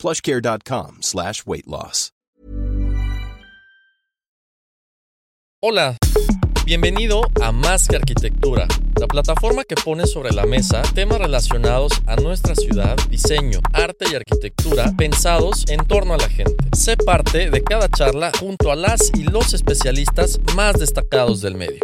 plushcare.com slash weight loss. Hola, bienvenido a Más que Arquitectura, la plataforma que pone sobre la mesa temas relacionados a nuestra ciudad, diseño, arte y arquitectura pensados en torno a la gente. Sé parte de cada charla junto a las y los especialistas más destacados del medio.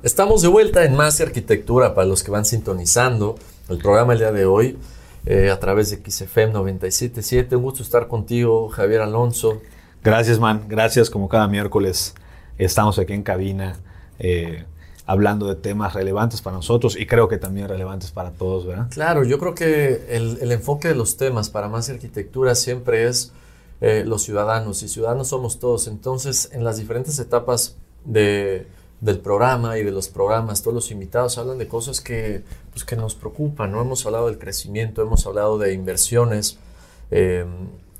Estamos de vuelta en Más que Arquitectura para los que van sintonizando el programa el día de hoy eh, a través de XFM 977. Un gusto estar contigo, Javier Alonso. Gracias, man. Gracias. Como cada miércoles estamos aquí en cabina eh, hablando de temas relevantes para nosotros y creo que también relevantes para todos, ¿verdad? Claro, yo creo que el, el enfoque de los temas para más arquitectura siempre es eh, los ciudadanos y ciudadanos somos todos. Entonces, en las diferentes etapas de, del programa y de los programas, todos los invitados hablan de cosas que, pues, que nos preocupan, ¿no? Hemos hablado del crecimiento, hemos hablado de inversiones, eh,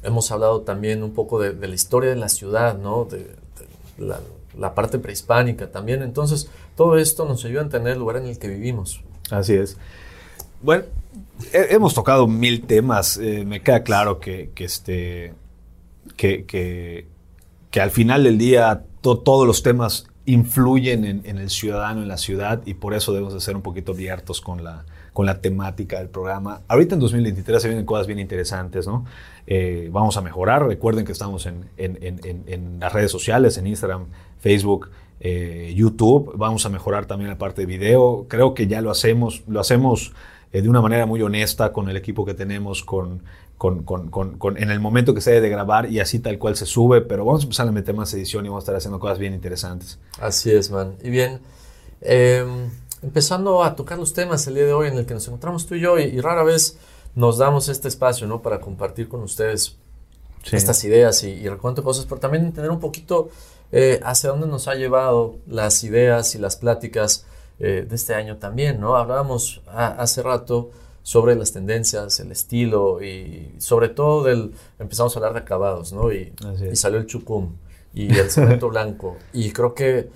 hemos hablado también un poco de, la historia de la ciudad, ¿no? De, la, parte prehispánica también. Entonces, todo esto nos ayuda a entender el lugar en el que vivimos. Así es. Bueno, he, hemos tocado mil temas. Eh, me queda claro que, que este, que, que, al final del día to, todos los temas influyen en, el ciudadano, en la ciudad, y por eso debemos de ser un poquito abiertos con la, con la temática del programa. Ahorita en 2023 se vienen cosas bien interesantes, ¿no? Eh, vamos a mejorar. Recuerden que estamos en, en, en las redes sociales, en Instagram, Facebook, eh, YouTube. Vamos a mejorar también la parte de video. Creo que ya lo hacemos, lo hacemos eh, de una manera muy honesta con el equipo que tenemos, con, con, con, con, en el momento que se debe de grabar y así tal cual se sube, pero vamos a empezar a meter más edición y vamos a estar haciendo cosas bien interesantes. Así es, man. Y bien, eh, empezando a tocar los temas el día de hoy en el que nos encontramos tú y yo y, y rara vez nos damos este espacio, ¿no? Para compartir con ustedes sí. estas ideas y, y recuento cosas, pero también entender un poquito eh, hacia dónde nos ha llevado las ideas y las pláticas eh, de este año también, ¿no? Hablábamos a, hace rato sobre las tendencias, el estilo y sobre todo del, empezamos a hablar de acabados, ¿no? Y, y salió el chucum y el cemento blanco. Y creo que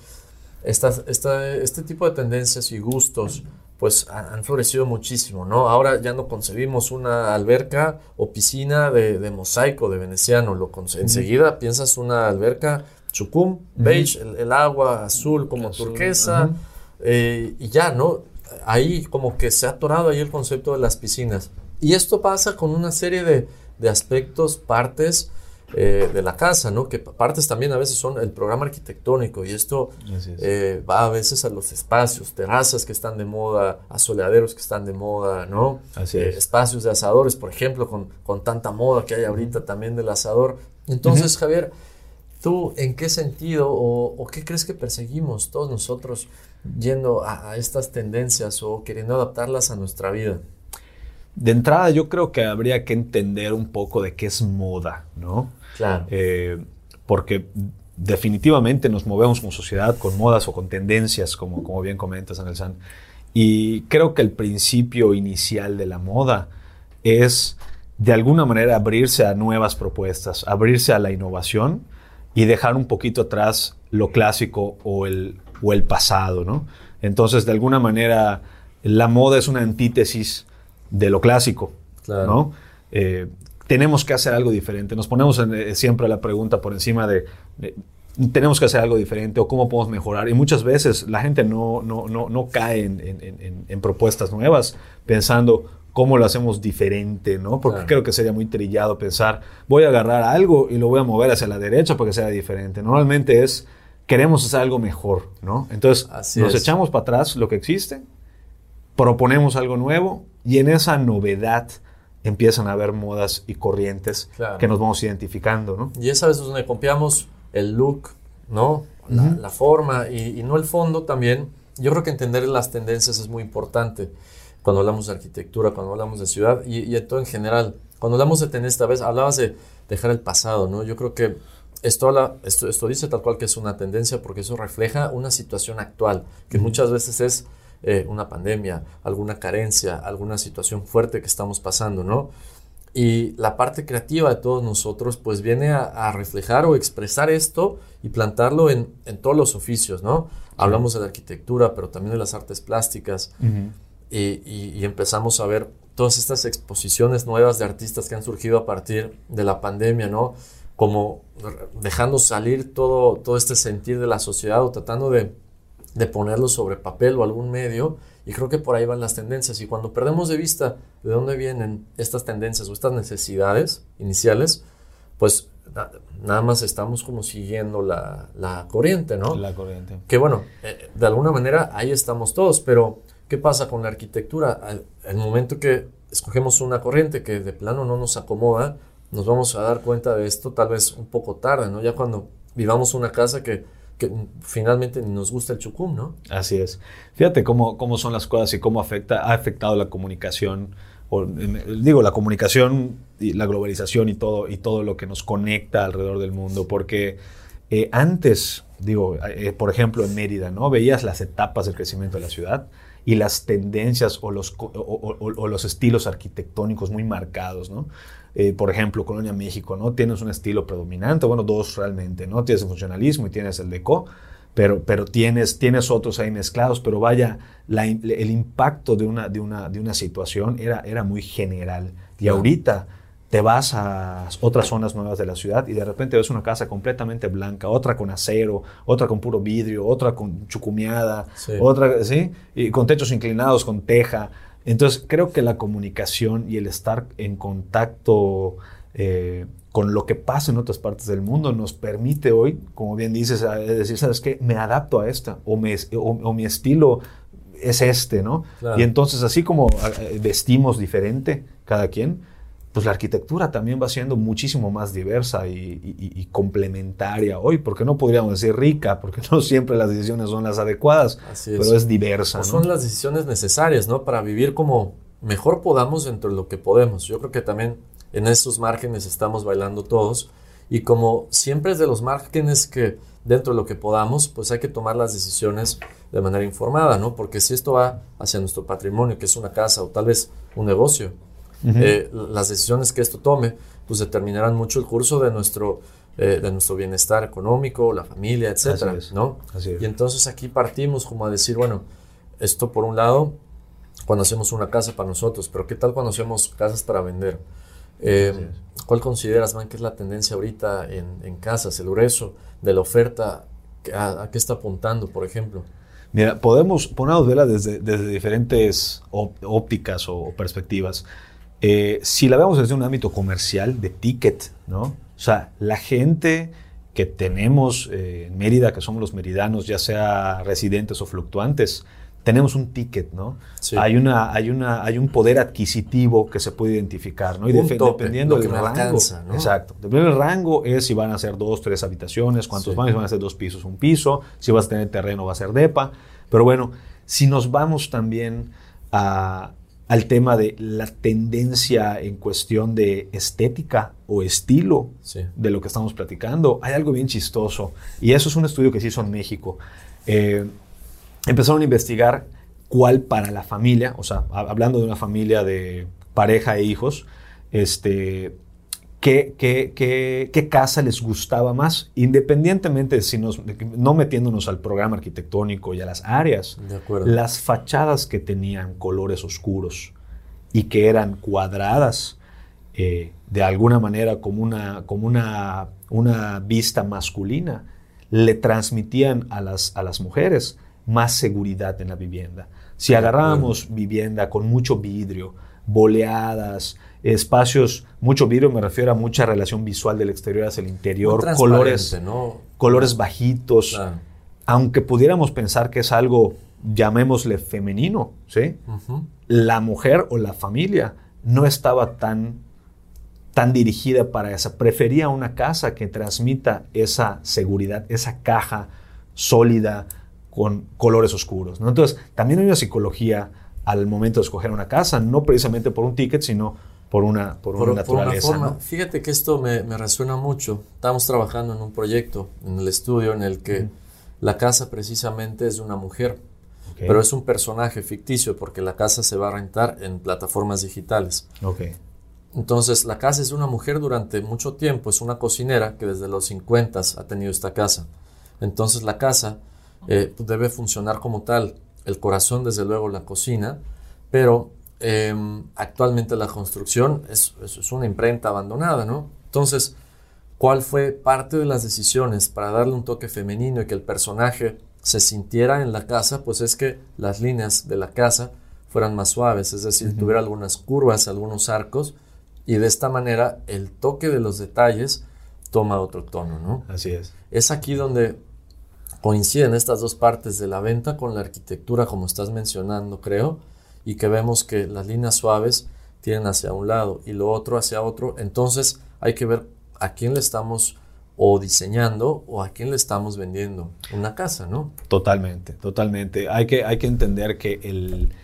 esta, esta, este tipo de tendencias y gustos pues han florecido muchísimo, ¿no? Ahora ya no concebimos una alberca o piscina de, de mosaico, de veneciano, lo enseguida piensas una alberca chucum, beige, uh -huh. el, el, agua azul como azul, turquesa, uh -huh. eh, y ya, ¿no? Ahí como que se ha atorado ahí el concepto de las piscinas. Y esto pasa con una serie de, de aspectos, partes eh, de la casa, ¿no? Que partes también a veces son el programa arquitectónico y esto eh, va a veces a los espacios, terrazas que están de moda, asoleaderos que están de moda, ¿no? Así es. Eh, espacios de asadores, por ejemplo, con, con, tanta moda que hay ahorita también del asador. Entonces, Javier, ¿Tú en qué sentido o, o, qué crees que perseguimos todos nosotros yendo a, a, estas tendencias o queriendo adaptarlas a nuestra vida? De entrada yo creo que habría que entender un poco de qué es moda, ¿no? Claro. Eh, porque definitivamente nos movemos como sociedad con modas o con tendencias, como, como bien comentas, Anelsan. Y creo que el principio inicial de la moda es de alguna manera abrirse a nuevas propuestas, abrirse a la innovación y dejar un poquito atrás lo clásico o el, o el pasado, ¿no? Entonces, de alguna manera, la moda es una antítesis de lo clásico, claro. ¿no? Eh, tenemos que hacer algo diferente. Nos ponemos en, eh, siempre la pregunta por encima de, tenemos que hacer algo diferente o cómo podemos mejorar. Y muchas veces la gente no, no, no, no cae en, en, en, propuestas nuevas pensando cómo lo hacemos diferente, ¿no? Porque claro. creo que sería muy trillado pensar, voy a agarrar algo y lo voy a mover hacia la derecha porque sea diferente. Normalmente es, queremos hacer algo mejor, ¿no? Entonces Así nos es. echamos para atrás lo que existe, proponemos algo nuevo y en esa novedad empiezan a haber modas y corrientes claro. que nos vamos identificando, ¿no? Y esa vez es donde copiamos el look, ¿no? La, uh -huh. la forma y, y, no el fondo también. Yo creo que entender las tendencias es muy importante cuando hablamos de arquitectura, cuando hablamos de ciudad y, y todo en general. cuando hablamos de tendencia, vez hablabas de dejar el pasado, ¿no? Yo creo que esto, esto, esto, dice tal cual que es una tendencia porque eso refleja una situación actual, que muchas veces es eh, una pandemia, alguna carencia, alguna situación fuerte que estamos pasando, ¿no? Y la parte creativa de todos nosotros pues viene a, reflejar o expresar esto y plantarlo en, en todos los oficios, ¿no? Hablamos de la arquitectura, pero también de las artes plásticas y, y, empezamos a ver todas estas exposiciones nuevas de artistas que han surgido a partir de la pandemia, ¿no? Como dejando salir todo, todo este sentir de la sociedad o tratando de, de ponerlo sobre papel o algún medio y creo que por ahí van las tendencias. Y cuando perdemos de vista de dónde vienen estas tendencias o estas necesidades iniciales, pues nada más estamos como siguiendo la, la, corriente, ¿no? La corriente. Que bueno, eh, de alguna manera ahí estamos todos, pero ¿qué pasa con la arquitectura? Al, el momento que escogemos una corriente que de plano no nos acomoda, nos vamos a dar cuenta de esto tal vez un poco tarde, ¿no? Ya cuando vivamos una casa que que finalmente nos gusta el chucum, ¿no? Así es. Fíjate cómo, cómo son las cosas y cómo afecta, ha afectado la comunicación, digo, la comunicación y la globalización y todo, y todo lo que nos conecta alrededor del mundo, porque eh, antes, digo, eh, por ejemplo, en Mérida, ¿no? Veías las etapas del crecimiento de la ciudad y las tendencias o los, o los estilos arquitectónicos muy marcados, ¿no? Eh, por ejemplo, Colonia México, ¿no? Tienes un estilo predominante, bueno, dos realmente, ¿no? Tienes el funcionalismo y tienes el deco, pero, pero tienes, tienes otros ahí mezclados, pero vaya, el impacto de una, de una, de una situación era, era muy general. Y ahorita te vas a otras zonas nuevas de la ciudad y de repente ves una casa completamente blanca, otra con acero, otra con puro vidrio, otra con chucumeada, otra, ¿sí? Y con techos inclinados, con teja. Entonces, creo que la comunicación y el estar en contacto eh, con lo que pasa en otras partes del mundo nos permite hoy, como bien dices, decir, ¿sabes qué? Me adapto a esta o, o, mi estilo es este, ¿no? Y entonces, así como eh, vestimos diferente cada quien, pues la arquitectura también va siendo muchísimo más diversa y, complementaria hoy, porque no podríamos decir rica, porque no siempre las decisiones son las adecuadas, pero es diversa. ¿no? Son las decisiones necesarias, ¿no? Para vivir como mejor podamos dentro de lo que podemos. Yo creo que también en estos márgenes estamos bailando todos y como siempre es de los márgenes que dentro de lo que podamos, pues hay que tomar las decisiones de manera informada, ¿no? Porque si esto va hacia nuestro patrimonio, que es una casa o tal vez un negocio, eh, las decisiones que esto tome, pues determinarán mucho el curso de nuestro, eh, de nuestro bienestar económico, la familia, etcétera, ¿no? Y entonces aquí partimos como a decir, bueno, esto por un lado, cuando hacemos una casa para nosotros, pero ¿qué tal cuando hacemos casas para vender? Eh, ¿Cuál consideras, man, que es la tendencia ahorita en, en casas, el grueso de la oferta? ¿A, qué está apuntando, por ejemplo? Mira, podemos ponernos desde, desde diferentes ópticas o perspectivas. Eh, si la vemos desde un ámbito comercial, de ticket, ¿no? O sea, la gente que tenemos eh, en Mérida, que somos los meridanos, ya sea residentes o fluctuantes, tenemos un ticket, ¿no? Hay, una, hay, una, hay un poder adquisitivo que se puede identificar, ¿no? Y dependiendo del rango. Exacto. Dependiendo del rango es si van a ser dos, tres habitaciones, cuántos van, si van a ser dos pisos, un piso, si vas a tener terreno, va a ser depa. Pero bueno, si nos vamos también a, al tema de la tendencia en cuestión de estética o estilo de lo que estamos platicando, hay algo bien chistoso. Y eso es un estudio que se hizo en México. Eh, empezaron a investigar cuál para la familia, o sea, hablando de una familia de pareja e hijos, este, qué, qué, casa les gustaba más, independientemente de si nos, no metiéndonos al programa arquitectónico y a las áreas, las fachadas que tenían colores oscuros y que eran cuadradas eh, de alguna manera como, una, como una, una vista masculina, le transmitían a las, a las mujeres más seguridad en la vivienda. Si agarrábamos vivienda con mucho vidrio, boleadas, espacios, mucho vidrio me refiero a mucha relación visual del exterior hacia el interior, colores, colores bajitos, aunque pudiéramos pensar que es algo, llamémosle femenino, ¿sí? La mujer o la familia no estaba tan, tan dirigida para esa, prefería una casa que transmita esa seguridad, esa caja sólida con colores oscuros. ¿no? Entonces, también hay una psicología al momento de escoger una casa, no precisamente por un ticket, sino por una, por, una naturaleza. forma. Fíjate que esto me, resuena mucho. Estamos trabajando en un proyecto en el estudio en el que la casa precisamente es de una mujer, pero es un personaje ficticio porque la casa se va a rentar en plataformas digitales. Okay. Entonces, la casa es de una mujer durante mucho tiempo, es una cocinera que desde los 50 ha tenido esta casa. Entonces, la casa eh, debe funcionar como tal. El corazón, desde luego, la cocina, pero Em, actualmente la construcción es, es, una imprenta abandonada, ¿no? Entonces, ¿cuál fue parte de las decisiones para darle un toque femenino y que el personaje se sintiera en la casa? Pues es que las líneas de la casa fueran más suaves, es decir, tuviera algunas curvas, algunos arcos, y de esta manera el toque de los detalles toma otro tono, ¿no? Así es. Es aquí donde coinciden estas dos partes de la venta con la arquitectura, como estás mencionando, creo, y que vemos que las líneas suaves tienen hacia un lado y lo otro hacia otro, entonces hay que ver a quién le estamos o diseñando o a quién le estamos vendiendo una casa, ¿no? Totalmente, totalmente. Hay que, hay que entender que, el,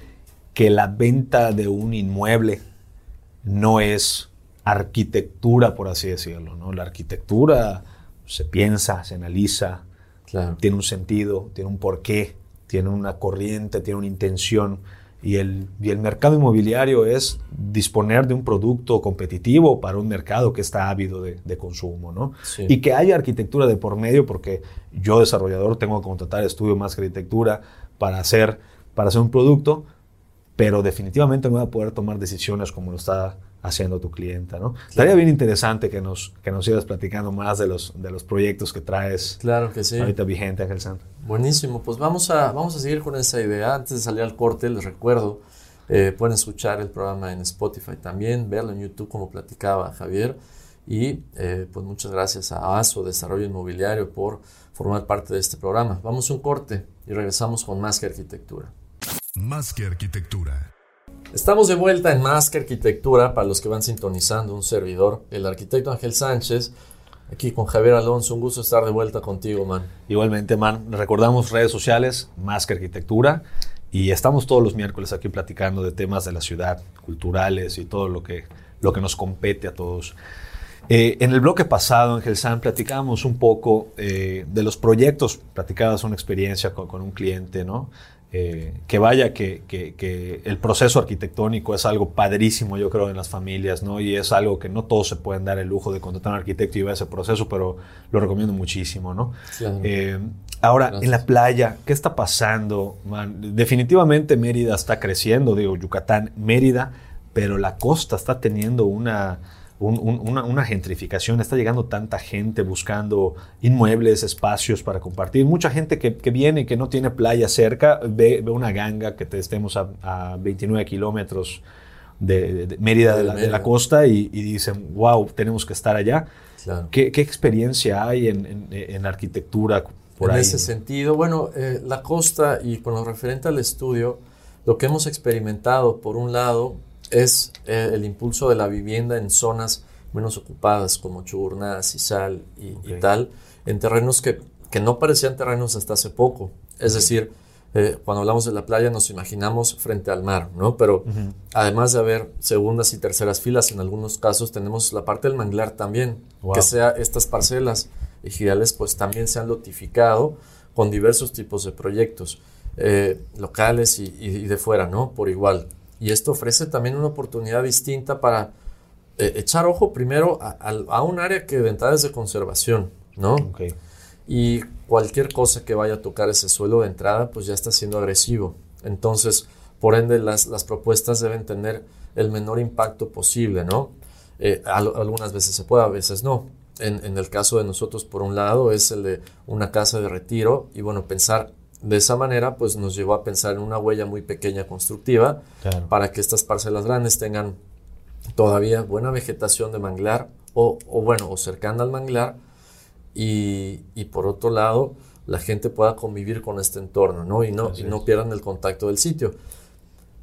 que la venta de un inmueble no es arquitectura, por así decirlo, ¿no? La arquitectura se piensa, se analiza, tiene un sentido, tiene un porqué, tiene una corriente, tiene una intención. Y el, y el mercado inmobiliario es disponer de un producto competitivo para un mercado que está ávido de, de consumo, ¿no? Y que haya arquitectura de por medio, porque yo desarrollador tengo que contratar estudio más que arquitectura para hacer, para hacer un producto, pero definitivamente no voy a poder tomar decisiones como lo está haciendo tu clienta, ¿no? Estaría bien interesante que nos, que nos sigas platicando más de los, de los proyectos que traes claro que sí. ahorita vigente, Ángel Santo. Buenísimo, pues vamos a, vamos a seguir con esa idea. Antes de salir al corte, les recuerdo, eh, pueden escuchar el programa en Spotify también, verlo en YouTube como platicaba Javier. Y eh, pues muchas gracias a ASO Desarrollo Inmobiliario por formar parte de este programa. Vamos a un corte y regresamos con Más que Arquitectura. Más que Arquitectura. Estamos de vuelta en Más que Arquitectura para los que van sintonizando un servidor, el arquitecto Ángel Sánchez, aquí con Javier Alonso. Un gusto estar de vuelta contigo, man. Igualmente, man. Recordamos redes sociales, Más que Arquitectura. Y estamos todos los miércoles aquí platicando de temas de la ciudad, culturales y todo lo que, lo que nos compete a todos. Eh, en el bloque pasado, Ángel San, platicábamos un poco eh, de los proyectos, platicabas una experiencia con, con un cliente, ¿no? Eh, que vaya, que, que, el proceso arquitectónico es algo padrísimo, yo creo, en las familias, ¿no? Y es algo que no todos se pueden dar el lujo de contratar a un arquitecto y ver ese proceso, pero lo recomiendo muchísimo, ¿no? Eh, ahora, en la playa, ¿qué está pasando? Definitivamente Mérida está creciendo, digo, Yucatán, Mérida, pero la costa está teniendo una una, gentrificación, está llegando tanta gente buscando inmuebles, espacios para compartir. Mucha gente que, que viene y que no tiene playa cerca, ve, una ganga que te estemos a, 29 kilómetros de, Mérida de, la, costa y, dicen, wow, tenemos que estar allá. ¿Qué, experiencia hay en, en, arquitectura por en ahí? En ese sentido, bueno, eh, la costa y con lo referente al estudio, lo que hemos experimentado, por un lado, es eh, el impulso de la vivienda en zonas menos ocupadas como Chuburná, Cisal y, y tal, en terrenos que, que, no parecían terrenos hasta hace poco. Es decir, eh, cuando hablamos de la playa nos imaginamos frente al mar, ¿no? Pero además de haber segundas y terceras filas, en algunos casos tenemos la parte del manglar también, que sea estas parcelas ejidales pues también se han lotificado con diversos tipos de proyectos eh, locales y, y, de fuera, ¿no? Por igual. Y esto ofrece también una oportunidad distinta para eh, echar ojo primero a, un área que de entrada es de conservación, ¿no? Y cualquier cosa que vaya a tocar ese suelo de entrada, pues ya está siendo agresivo. Entonces, por ende, las, las propuestas deben tener el menor impacto posible, ¿no? Eh, algunas veces se puede, a veces no. En, en, el caso de nosotros, por un lado, es el de una casa de retiro y bueno, pensar de esa manera, pues nos llevó a pensar en una huella muy pequeña constructiva para que estas parcelas grandes tengan todavía buena vegetación de manglar o, bueno, o cercana al manglar y, por otro lado, la gente pueda convivir con este entorno, ¿no? Y no, y no pierdan el contacto del sitio.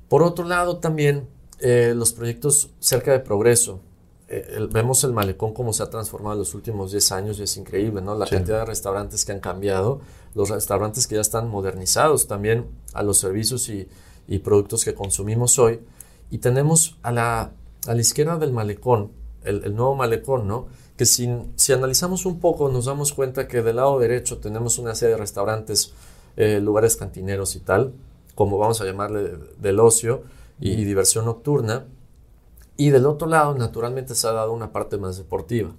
Por otro lado, también eh, los proyectos cerca de progreso. Eh, vemos el malecón como se ha transformado en los últimos 10 años y es increíble, ¿no? La cantidad de restaurantes que han cambiado, los restaurantes que ya están modernizados también a los servicios y, productos que consumimos hoy. Y tenemos a la, a la izquierda del malecón, el, nuevo malecón, ¿no? Que si, si, analizamos un poco nos damos cuenta que del lado derecho tenemos una serie de restaurantes, eh, lugares cantineros y tal, como vamos a llamarle del ocio y, diversión nocturna. Y del otro lado, naturalmente, se ha dado una parte más deportiva.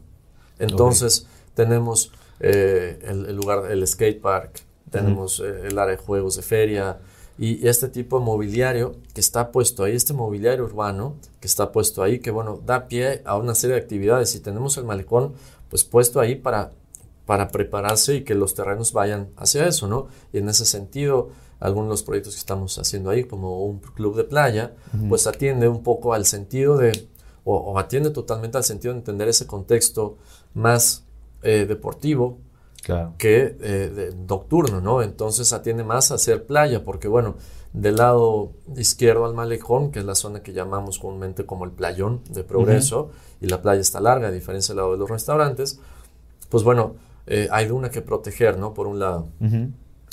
Entonces, tenemos eh, el, lugar, el skate park, tenemos eh, el área de juegos de feria, y este tipo de mobiliario que está puesto ahí, este mobiliario urbano que está puesto ahí, que bueno, da pie a una serie de actividades y tenemos el malecón pues puesto ahí para, para prepararse y que los terrenos vayan hacia eso, ¿no? Y en ese sentido, algunos de los proyectos que estamos haciendo ahí, como un club de playa, pues atiende un poco al sentido de, o, atiende totalmente al sentido de entender ese contexto más eh, deportivo, que eh, nocturno, ¿no? Entonces atiende más a hacer playa, porque bueno, del lado izquierdo al malecón, que es la zona que llamamos comúnmente como el playón de progreso, y la playa está larga, a diferencia del lado de los restaurantes, pues bueno, eh, hay una que proteger, ¿no? Por un lado.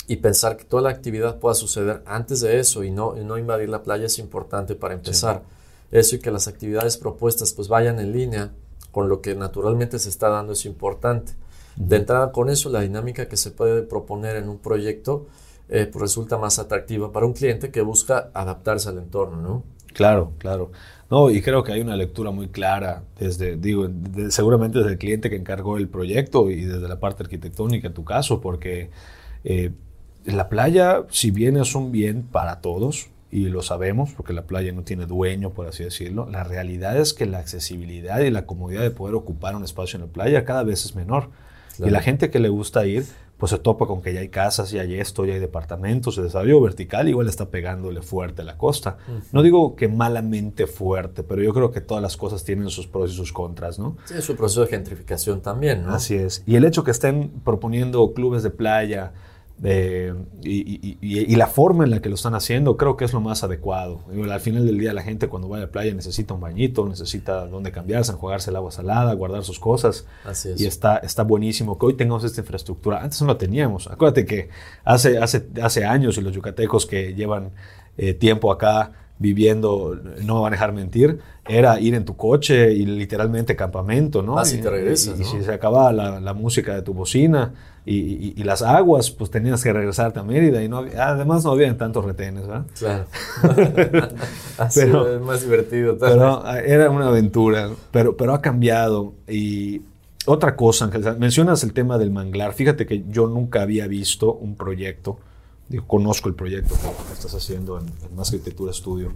Y pensar que toda la actividad pueda suceder antes de eso y no, no invadir la playa es importante para empezar. Eso y que las actividades propuestas pues vayan en línea con lo que naturalmente se está dando es importante. De entrada con eso, la dinámica que se puede proponer en un proyecto eh, pues resulta más atractiva para un cliente que busca adaptarse al entorno, ¿no? Claro, claro. No, y creo que hay una lectura muy clara desde, digo, seguramente desde el cliente que encargó el proyecto y desde la parte arquitectónica en tu caso, porque eh, la playa, si bien es un bien para todos, y lo sabemos porque la playa no tiene dueño, por así decirlo, la realidad es que la accesibilidad y la comodidad de poder ocupar un espacio en la playa cada vez es menor. Y la gente que le gusta ir, pues se topa con que ya hay casas, ya hay esto, ya hay departamentos, el desarrollo vertical igual está pegándole fuerte a la costa. No digo que malamente fuerte, pero yo creo que todas las cosas tienen sus pros y sus contras, ¿no? Sí, su proceso de gentrificación también, ¿no? Así es. Y el hecho que estén proponiendo clubes de playa, y, la forma en la que lo están haciendo creo que es lo más adecuado. Al final del día la gente cuando va a la playa necesita un bañito, necesita donde cambiarse, enjuagarse el agua salada, guardar sus cosas. Así es. Y está, está buenísimo que hoy tengamos esta infraestructura. Antes no la teníamos. Acuérdate que hace, hace, hace años y los yucatecos que llevan eh, tiempo acá viviendo, no van a dejar mentir, era ir en tu coche y literalmente campamento, ¿no? Así y, te regresas. Y, si se acababa la, la, música de tu bocina y, y, las aguas, pues tenías que regresarte a Mérida y no además no había tantos retenes, ¿verdad? Claro. Así pero, es más divertido. Pero ah, era una aventura, pero, pero ha cambiado. Y otra cosa, mencionas el tema del manglar. Fíjate que yo nunca había visto un proyecto Digo, conozco el proyecto estás haciendo en, en Más Arquitectura Estudio,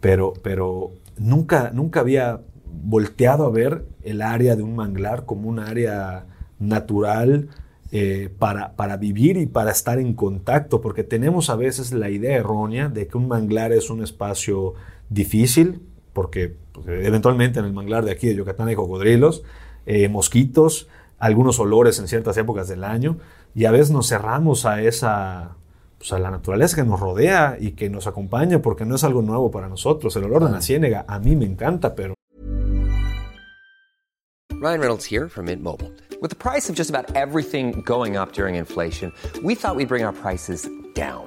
pero, pero nunca, nunca había volteado a ver el área de un manglar como un área natural eh, para, para vivir y para estar en contacto, porque tenemos a veces la idea errónea de que un manglar es un espacio difícil, porque eventualmente en el manglar de aquí de Yucatán hay cocodrilos, eh, mosquitos, algunos olores en ciertas épocas del año, y a veces nos cerramos a esa, pues, a la naturaleza que nos rodea y que nos acompaña porque no es algo nuevo para nosotros. El olor de la ciénega a mí me encanta, pero... Ryan Reynolds here from Mint Mobile. With the price of just about everything going up during inflation, we thought we'd bring our prices down.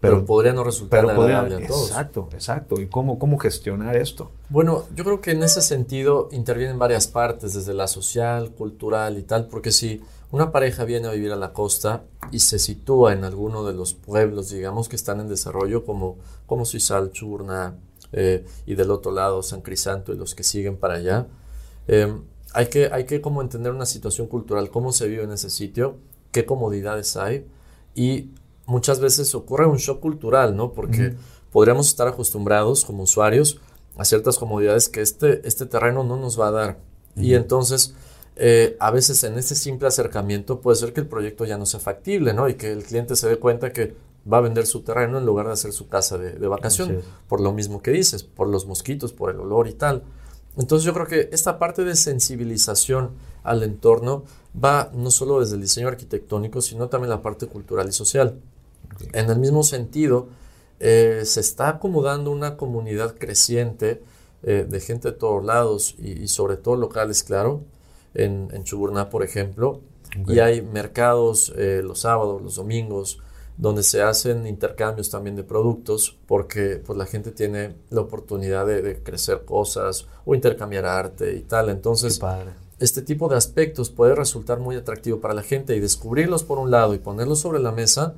Pero, pero podría no resultar pero podría, a todos. Exacto, exacto. ¿Y cómo, cómo gestionar esto? Bueno, yo creo que en ese sentido intervienen varias partes, desde la social, cultural y tal, porque si una pareja viene a vivir a la costa y se sitúa en alguno de los pueblos, digamos, que están en desarrollo, como, como Suizal, Churna, eh, y del otro lado San Crisanto y los que siguen para allá, em, hay que, hay que como entender una situación cultural, cómo se vive en ese sitio, qué comodidades hay y muchas veces ocurre un shock cultural, ¿no? Porque podríamos estar acostumbrados como usuarios a ciertas comodidades que este, este terreno no nos va a dar. Y entonces, eh, a veces en ese simple acercamiento puede ser que el proyecto ya no sea factible, ¿no? Y que el cliente se dé cuenta que va a vender su terreno en lugar de hacer su casa de, de vacación, por lo mismo que dices, por los mosquitos, por el olor y tal. Entonces yo creo que esta parte de sensibilización al entorno va no solo desde el diseño arquitectónico, sino también la parte cultural y social. En el mismo sentido, eh, se está acomodando una comunidad creciente eh, de gente de todos lados y, sobre todo locales, claro, en, en Chuburná, por ejemplo. Y hay mercados eh, los sábados, los domingos, donde se hacen intercambios también de productos, porque pues, la gente tiene la oportunidad de, crecer cosas o intercambiar arte y tal. Entonces, este tipo de aspectos puede resultar muy atractivo para la gente y descubrirlos por un lado y ponerlos sobre la mesa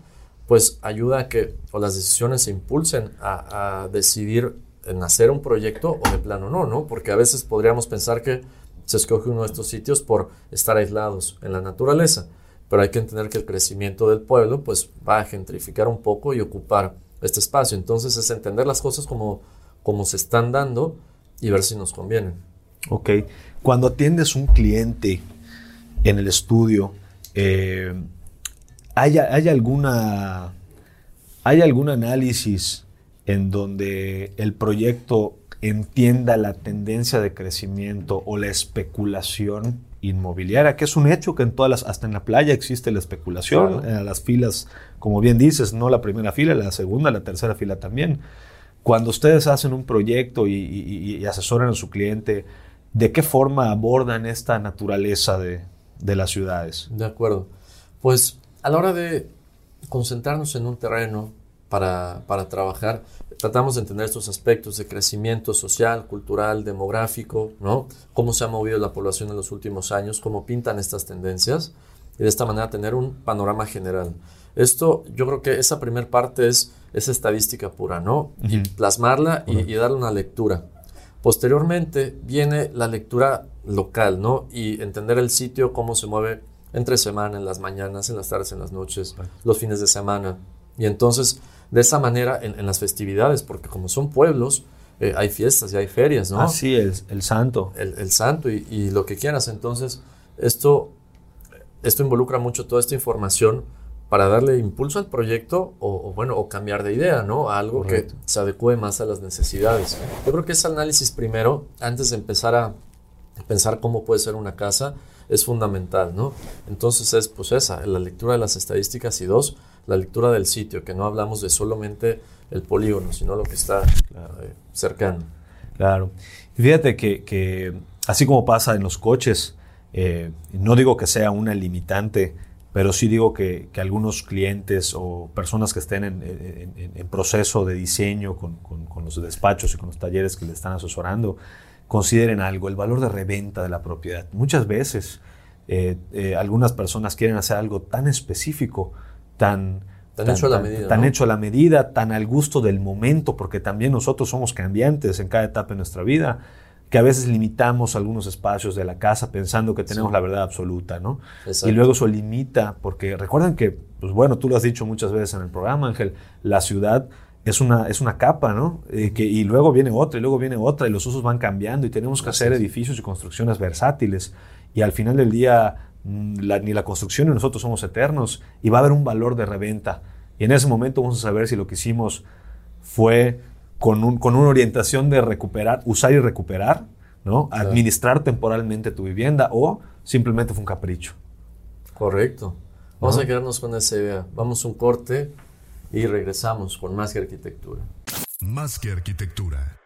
pues ayuda a que o las decisiones se impulsen a, decidir en hacer un proyecto o de plano no, ¿no? Porque a veces podríamos pensar que se escoge uno de estos sitios por estar aislados en la naturaleza, pero hay que entender que el crecimiento del pueblo pues va a gentrificar un poco y ocupar este espacio. Entonces es entender las cosas como, como se están dando y ver si nos convienen. Ok. Cuando atiendes un cliente en el estudio, eh, ¿Hay, alguna, ¿Hay algún análisis en donde el proyecto entienda la tendencia de crecimiento o la especulación inmobiliaria, que es un hecho que en todas las, hasta en la playa existe la especulación, en las filas, como bien dices, no la primera fila, la segunda, la tercera fila también. Cuando ustedes hacen un proyecto y, y asesoran a su cliente, ¿de qué forma abordan esta naturaleza de, de las ciudades? De acuerdo. Pues a la hora de concentrarnos en un terreno para, trabajar, tratamos de entender estos aspectos de crecimiento social, cultural, demográfico, ¿no? Cómo se ha movido la población en los últimos años, cómo pintan estas tendencias y de esta manera tener un panorama general. Esto, yo creo que esa primera parte es, es estadística pura, ¿no? Y plasmarla y, y darle una lectura. Posteriormente viene la lectura local, ¿no? Y entender el sitio, cómo se mueve entre semana, en las mañanas, en las tardes, en las noches, los fines de semana. Y entonces, de esa manera, en, las festividades, porque como son pueblos, eh, hay fiestas y hay ferias, ¿no? Ah, sí, el, el santo. El, santo y, lo que quieras. Entonces, esto, esto involucra mucho toda esta información para darle impulso al proyecto o, bueno, o cambiar de idea, ¿no? A algo que se adecue más a las necesidades. Yo creo que ese análisis primero, antes de empezar a pensar cómo puede ser una casa, es fundamental, ¿no? Entonces es pues esa, la lectura de las estadísticas y dos, la lectura del sitio, que no hablamos de solamente el polígono, sino lo que está eh, cercano. Claro. fíjate que, así como pasa en los coches, eh, no digo que sea una limitante, pero sí digo que, algunos clientes o personas que estén en, proceso de diseño con, con, los despachos y con los talleres que le están asesorando, consideren algo, el valor de reventa de la propiedad. Muchas veces eh, eh, algunas personas quieren hacer algo tan específico, tan, tan, hecho a la medida. Tan hecho a la medida, tan al gusto del momento, porque también nosotros somos cambiantes en cada etapa de nuestra vida, que a veces limitamos algunos espacios de la casa pensando que tenemos la verdad absoluta, ¿no? Y luego eso limita, porque recuerden que, pues bueno, tú lo has dicho muchas veces en el programa, Ángel, la ciudad es una, es una capa, ¿no? Eh, que, y luego viene otra, y luego viene otra, y los usos van cambiando, y tenemos que hacer edificios y construcciones versátiles. Y al final del día, mm, ni la construcción ni nosotros somos eternos, y va a haber un valor de reventa. Y en ese momento vamos a saber si lo que hicimos fue con, un, con una orientación de recuperar, usar y recuperar, ¿no? Administrar temporalmente tu vivienda, o simplemente fue un capricho. Correcto. Vamos a quedarnos con esa idea. Vamos a un corte y regresamos con Más que Arquitectura. Más que Arquitectura.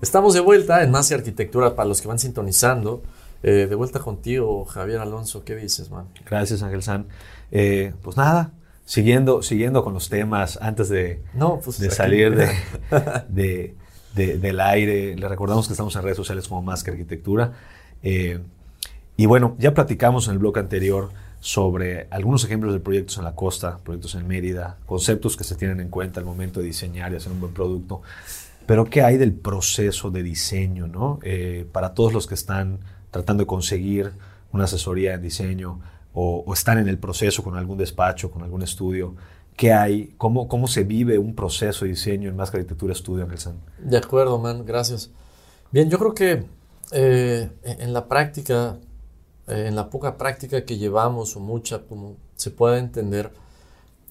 Estamos de vuelta en Más que Arquitectura para los que van sintonizando. Eh, de vuelta contigo, Javier Alonso. ¿Qué dices, man? Gracias, Ángel San. Eh, pues nada, siguiendo, siguiendo con los temas antes de, pues de salir de, del aire. Le recordamos que estamos en redes sociales como Más que Arquitectura. Eh, y bueno, ya platicamos en el blog anterior sobre algunos ejemplos de proyectos en la costa, proyectos en Mérida, conceptos que se tienen en cuenta al momento de diseñar y hacer un buen producto. Pero ¿qué hay del proceso de diseño? ¿no? Eh, para todos los que están tratando de conseguir una asesoría en diseño o, o están en el proceso con algún despacho, con algún estudio, ¿qué hay? ¿Cómo, cómo se vive un proceso de diseño en Máscara Arquitectura Estudio, San? De acuerdo, man, gracias. Bien, yo creo que eh, en la práctica, eh, en la poca práctica que llevamos o mucha, como se puede entender,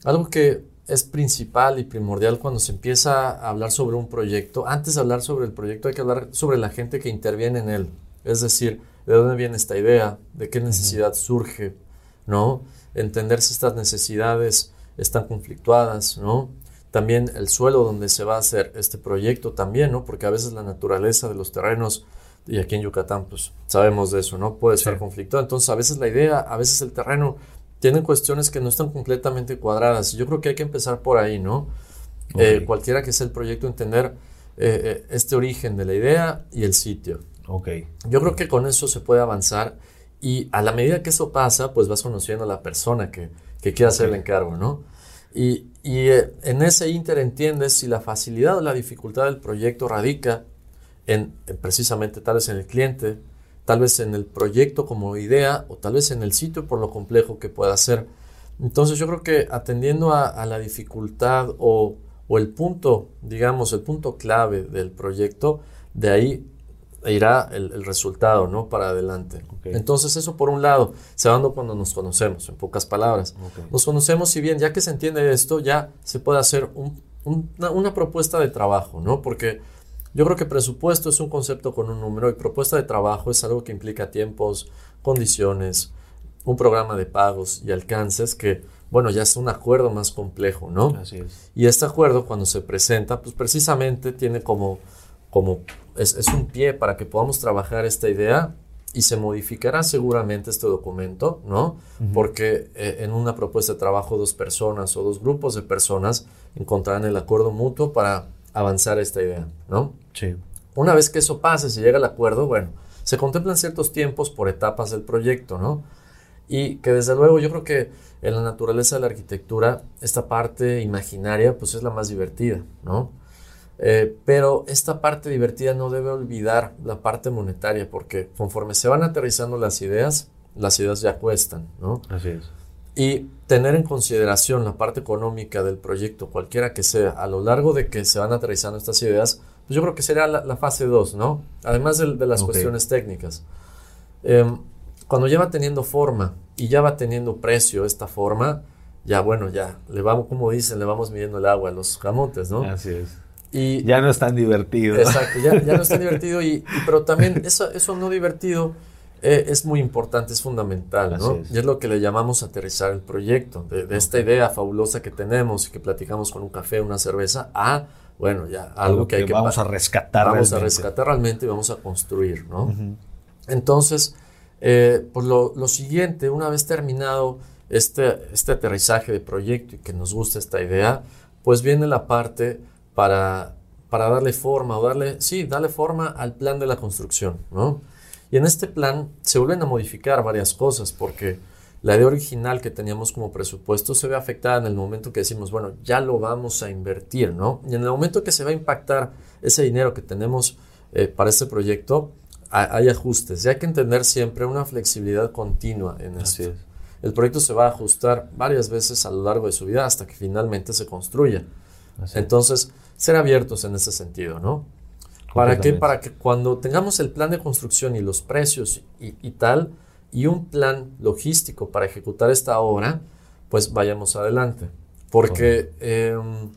algo que es principal y primordial cuando se empieza a hablar sobre un proyecto, antes de hablar sobre el proyecto hay que hablar sobre la gente que interviene en él, es decir, de dónde viene esta idea, de qué necesidad surge, ¿no? Entender si estas necesidades están conflictuadas, ¿no? También el suelo donde se va a hacer este proyecto también, ¿no? Porque a veces la naturaleza de los terrenos, y aquí en Yucatán, pues sabemos de eso, ¿no? Puede estar conflictuada. Entonces, a veces la idea, a veces el terreno, tienen cuestiones que no están completamente cuadradas. Yo creo que hay que empezar por ahí, ¿no? Eh, cualquiera que sea el proyecto, entender eh, eh, este origen de la idea y el sitio. Ok. Yo creo que con eso se puede avanzar y a la medida que eso pasa, pues vas conociendo a la persona que, que quiere hacer el encargo, ¿no? Y, eh, en ese inter entiendes si la facilidad o la dificultad del proyecto radica en, precisamente tal vez en el cliente, tal vez en el proyecto como idea o tal vez en el sitio por lo complejo que pueda ser. Entonces yo creo que atendiendo a, la dificultad o, o, el punto, digamos, el punto clave del proyecto, de ahí irá el, resultado, ¿no? Para adelante. Entonces, eso por un lado, se va dando cuando nos conocemos, en pocas palabras. Nos conocemos, si bien ya que se entiende esto, ya se puede hacer una, propuesta de trabajo, ¿no? Porque yo creo que presupuesto es un concepto con un número y propuesta de trabajo es algo que implica tiempos, condiciones, un programa de pagos y alcances que, bueno, ya es un acuerdo más complejo, ¿no? Así es. Y este acuerdo, cuando se presenta, pues precisamente tiene como como es, un pie para que podamos trabajar esta idea y se modificará seguramente este documento, ¿no? Porque eh, en una propuesta de trabajo dos personas o dos grupos de personas encontrarán el acuerdo mutuo para avanzar esta idea, ¿no? Sí. Una vez que eso pase, se llega al acuerdo, bueno, se contemplan ciertos tiempos por etapas del proyecto, ¿no? Y que desde luego yo creo que en la naturaleza de la arquitectura, esta parte imaginaria, pues es la más divertida, ¿no? Eh, pero esta parte divertida no debe olvidar la parte monetaria, porque conforme se van aterrizando las ideas, las ideas ya cuestan, ¿no? Así es. Y tener en consideración la parte económica del proyecto, cualquiera que sea, a lo largo de que se van aterrizando estas ideas, pues yo creo que sería la, fase 2, ¿no? Además de, las cuestiones técnicas. Em, cuando ya va teniendo forma y ya va teniendo precio esta forma, ya bueno, ya le vamos, como dicen, le vamos midiendo el agua a los camotes, ¿no? Así es. Y, ya no es tan divertido. Exacto, ya, no es tan divertido, y, pero también eso, eso no divertido eh, es muy importante, es fundamental, ¿no? Y es lo que le llamamos aterrizar el proyecto, de, esta idea fabulosa que tenemos y que platicamos con un café, una cerveza, a, bueno, ya algo, que, hay que... Vamos a rescatar Vamos a rescatar realmente y vamos a construir, ¿no? Entonces, eh, pues lo, lo, siguiente, una vez terminado este, este aterrizaje de proyecto y que nos gusta esta idea, pues viene la parte para, para darle forma o darle, sí, darle forma al plan de la construcción, ¿no? Y en este plan se vuelven a modificar varias cosas porque la idea original que teníamos como presupuesto se ve afectada en el momento que decimos, bueno, ya lo vamos a invertir, ¿no? Y en el momento que se va a impactar ese dinero que tenemos eh, para este proyecto, hay ajustes. Y hay que entender siempre una flexibilidad continua en esto. El proyecto se va a ajustar varias veces a lo largo de su vida hasta que finalmente se construya. Entonces, ser abiertos en ese sentido, ¿no? ¿Para qué? Para que cuando tengamos el plan de construcción y los precios y, tal, y un plan logístico para ejecutar esta obra, pues vayamos adelante. Porque, em,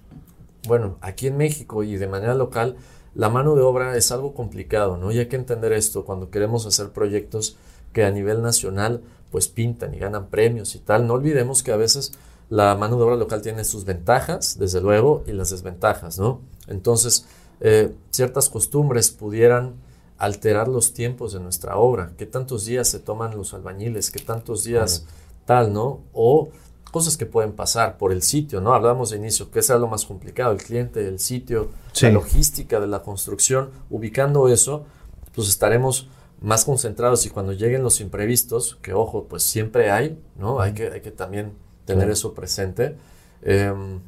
bueno, aquí en México y de manera local, la mano de obra es algo complicado, ¿no? Y hay que entender esto cuando queremos hacer proyectos que a nivel nacional, pues pintan y ganan premios y tal. No olvidemos que a veces la mano de obra local tiene sus ventajas, desde luego, y las desventajas, ¿no? Entonces, eh, ciertas costumbres pudieran alterar los tiempos de nuestra obra, qué tantos días se toman los albañiles, qué tantos días tal, ¿no? O cosas que pueden pasar por el sitio, ¿no? Hablamos de inicio, que es lo más complicado, el cliente, el sitio, la logística de la construcción, ubicando eso, pues estaremos más concentrados y cuando lleguen los imprevistos, que ojo, pues siempre hay, ¿no? Hay que, hay que también tener eso presente, em,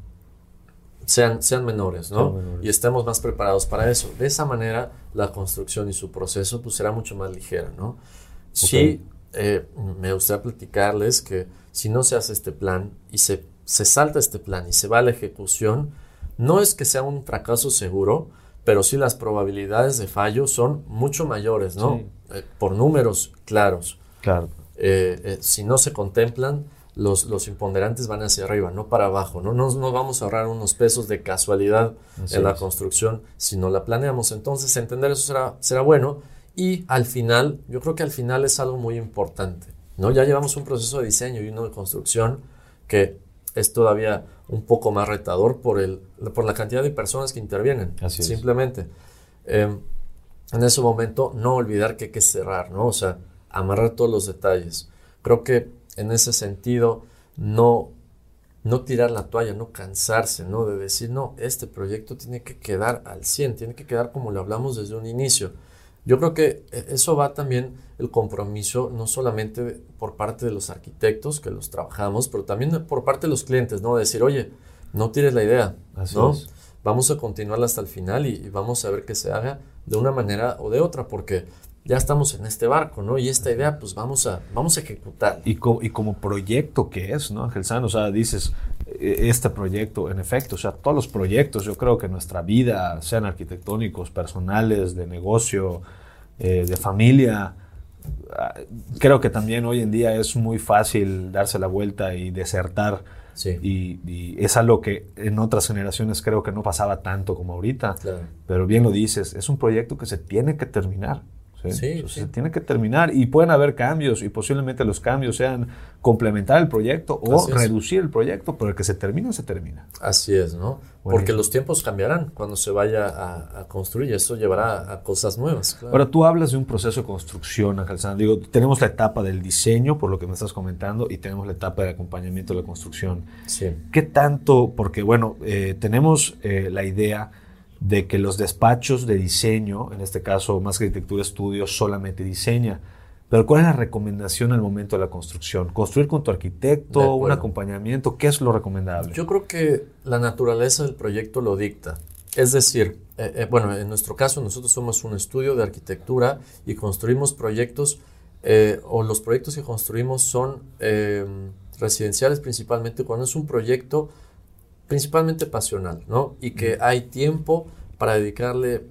sean, sean menores, ¿no? Y estemos más preparados para eso. De esa manera, la construcción y su proceso pues, será mucho más ligera, ¿no? Sí, eh, me gustaría platicarles que si no se hace este plan y se, se salta este plan y se va a la ejecución, no es que sea un fracaso seguro, pero sí las probabilidades de fallo son mucho mayores, ¿no? Eh, por números claros. Claro. Eh, eh, si no se contemplan, los, los imponderantes van hacia arriba, no para abajo. No nos no vamos a ahorrar unos pesos de casualidad Así en la es. construcción si no la planeamos. Entonces, entender eso será, será bueno. Y al final, yo creo que al final es algo muy importante. ¿no? Ya llevamos un proceso de diseño y uno de construcción que es todavía un poco más retador por, el, por la cantidad de personas que intervienen. Así es. Simplemente. Eh, en ese momento, no olvidar que hay que cerrar, ¿no? O sea, amarrar todos los detalles. Creo que en ese sentido, no, no tirar la toalla, no cansarse, ¿no? De decir, no, este proyecto tiene que quedar al 100, tiene que quedar como lo hablamos desde un inicio. Yo creo que eh, eso va también el compromiso, no solamente por parte de los arquitectos que los trabajamos, pero también por parte de los clientes, ¿no? Decir, oye, no tires la idea, Así ¿no? es. Vamos a continuarla hasta el final y, y vamos a ver que se haga de una manera o de otra, porque ya estamos en este barco, ¿no? Y esta idea, pues vamos a, vamos a ejecutar. Y, co- y como proyecto que es, ¿no, Ángel San? O sea, dices, eh, este proyecto, en efecto, o sea, todos los proyectos, yo creo que nuestra vida, sean arquitectónicos, personales, de negocio, eh, de familia, ah, creo que también hoy en día es muy fácil darse la vuelta y desertar. Sí. Y, y es algo que en otras generaciones creo que no pasaba tanto como ahorita. Claro. Pero bien lo dices, es un proyecto que se tiene que terminar. ¿Sí? Se tiene que terminar y pueden haber cambios y posiblemente los cambios sean complementar el proyecto o reducir el proyecto, pero el que se termina, se termina. Así es, ¿no? Bueno. Porque los tiempos cambiarán cuando se vaya a, a construir y eso llevará a cosas nuevas. claro. Ahora, tú hablas de un proceso de construcción, Ángel San. Digo, tenemos la etapa del diseño, por lo que me estás comentando, y tenemos la etapa de acompañamiento de la construcción. sí. ¿Qué tanto? Porque, bueno, eh, tenemos eh, la idea de que los despachos de diseño, en este caso más que arquitectura estudio, solamente diseña. Pero ¿cuál es la recomendación al momento de la construcción? ¿Construir con tu arquitecto? ¿Un acompañamiento? ¿Qué es lo recomendable? Yo creo que la naturaleza del proyecto lo dicta. Es decir, eh, eh, bueno, en nuestro caso nosotros somos un estudio de arquitectura y construimos proyectos, eh, o los proyectos que construimos son residenciales principalmente cuando es un proyecto principalmente pasional, ¿no? Y que hay tiempo para dedicarle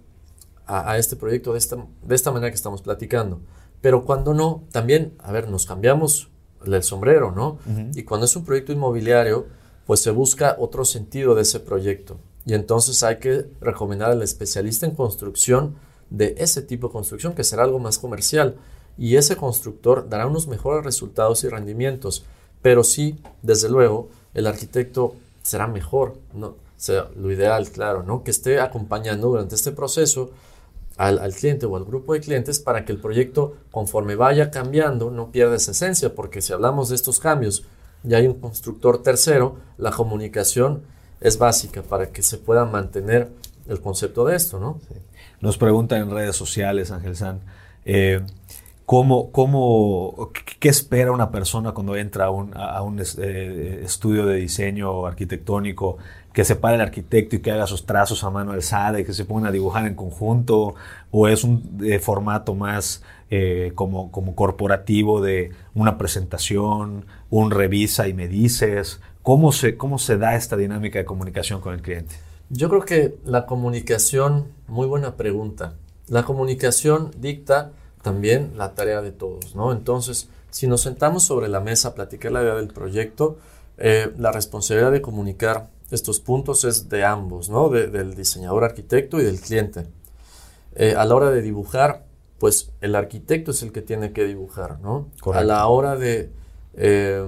a, a este proyecto de esta, de esta manera que estamos platicando. Pero cuando no, también, a ver, nos cambiamos el sombrero, ¿no? Y cuando es un proyecto inmobiliario, pues se busca otro sentido de ese proyecto. Y entonces hay que recomendar al especialista en construcción de ese tipo de construcción, que será algo más comercial. Y ese constructor dará unos mejores resultados y rendimientos. Pero sí, desde luego, el arquitecto será mejor, ¿no? O sea, lo ideal, claro, ¿no? Que esté acompañando durante este proceso al, al cliente o al grupo de clientes para que el proyecto, conforme vaya cambiando, no pierda esa esencia, porque si hablamos de estos cambios y hay un constructor tercero, la comunicación es básica para que se pueda mantener el concepto de esto, ¿no? Nos preguntan en redes sociales, Ángel San, eh, ¿cómo, cómo, qué- ¿qué espera una persona cuando entra a un, eh, estudio de diseño arquitectónico? Que se pare el arquitecto y que haga sus trazos a mano alzada y que se pongan a dibujar en conjunto, o es un eh, formato más eh, como, como corporativo de una presentación, un revisa y me dices. ¿Cómo se, ¿Cómo se da esta dinámica de comunicación con el cliente? Yo creo que la comunicación, muy buena pregunta. La comunicación dicta también la tarea de todos, ¿no? Entonces, si nos sentamos sobre la mesa a platicar la idea del proyecto, eh, la responsabilidad de comunicar estos puntos es de ambos, ¿no? De- del diseñador arquitecto y del cliente. Eh, a la hora de dibujar, pues el arquitecto es el que tiene que dibujar, ¿no? Correcto. A la hora de eh,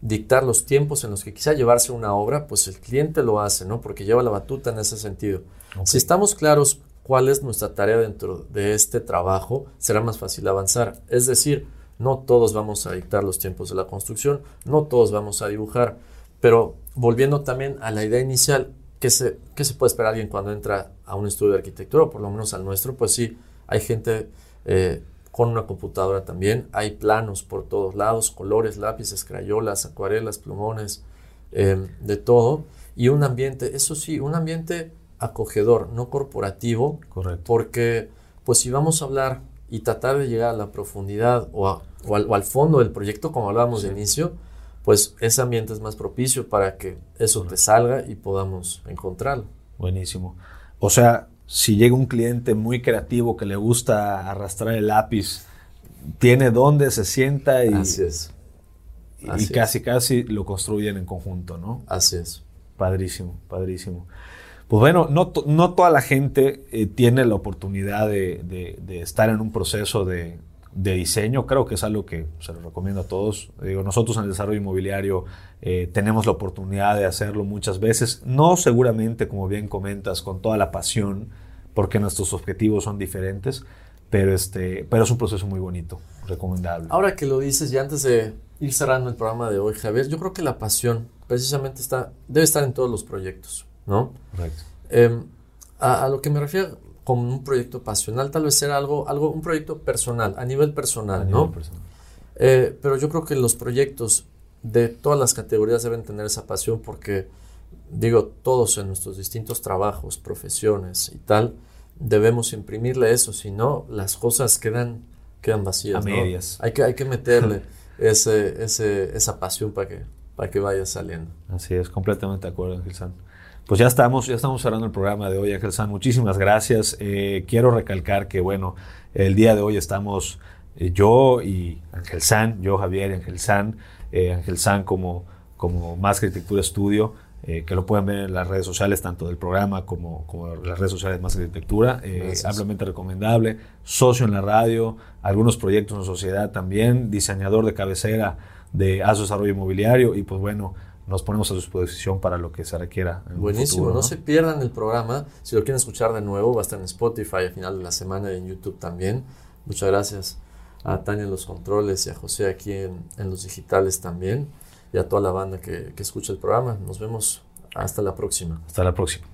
dictar los tiempos en los que quizá llevarse una obra, pues el cliente lo hace, ¿no? Porque lleva la batuta en ese sentido. Si estamos claros cuál es nuestra tarea dentro de este trabajo, será más fácil avanzar. Es decir, no todos vamos a dictar los tiempos de la construcción, no todos vamos a dibujar, pero volviendo también a la idea inicial, ¿qué se, qué se puede esperar alguien cuando entra a un estudio de arquitectura, o por lo menos al nuestro? Pues sí, hay gente eh, con una computadora también, hay planos por todos lados, colores, lápices, crayolas, acuarelas, plumones, eh, de todo, y un ambiente, eso sí, un ambiente acogedor, no corporativo, Correcto. porque pues si vamos a hablar y tratar de llegar a la profundidad o, al, fondo del proyecto, como hablábamos de inicio, pues ese ambiente es más propicio para que eso te salga y podamos encontrarlo. Buenísimo. O sea, si llega un cliente muy creativo que le gusta arrastrar el lápiz, tiene dónde se sienta y, Así es. y casi casi lo construyen en conjunto, ¿no? Así es. Padrísimo, padrísimo. Pues bueno, no, no toda la gente eh, tiene la oportunidad de, estar en un proceso de, diseño. Creo que es algo que se lo recomiendo a todos. Digo, nosotros en el desarrollo inmobiliario eh, tenemos la oportunidad de hacerlo muchas veces. No seguramente, como bien comentas, con toda la pasión, porque nuestros objetivos son diferentes, pero, este, pero es un proceso muy bonito, recomendable. Ahora que lo dices, y antes de ir cerrando el programa de hoy, Javier, yo creo que la pasión precisamente está, debe estar en todos los proyectos. ¿No? Correcto. Em, a, lo que me refiero con un proyecto pasional, tal vez sea algo, algo un proyecto personal, a nivel personal, ¿no? Eh, pero yo creo que los proyectos de todas las categorías deben tener esa pasión porque, digo, todos en nuestros distintos trabajos, profesiones y tal, debemos imprimirle eso, si no, las cosas quedan, quedan vacías. A medias. Hay, que, hay que meterle ese, ese, esa pasión para que, para que vaya saliendo. Así es, completamente de acuerdo, Santos. Pues ya estamos, ya estamos cerrando el programa de hoy, Ángel San. Muchísimas gracias. Eh, quiero recalcar que, bueno, el día de hoy estamos eh, yo y Ángel San, yo Javier y Ángel San, eh, Ángel San como, como Más Arquitectura Estudio, que lo pueden ver en las redes sociales, tanto del programa como, como las redes sociales Más Arquitectura. ampliamente recomendable. Socio en la radio, algunos proyectos en sociedad también, diseñador de cabecera de ASO Desarrollo Inmobiliario y pues bueno, nos ponemos a su disposición para lo que se requiera. Buenísimo, ¿no? se pierdan el programa. Si lo quieren escuchar de nuevo, va a estar en Spotify al final de la semana y en YouTube también. Muchas gracias a Tania en los controles y a José aquí en, los digitales también y a toda la banda que, que escucha el programa. Nos vemos hasta la próxima. Hasta la próxima.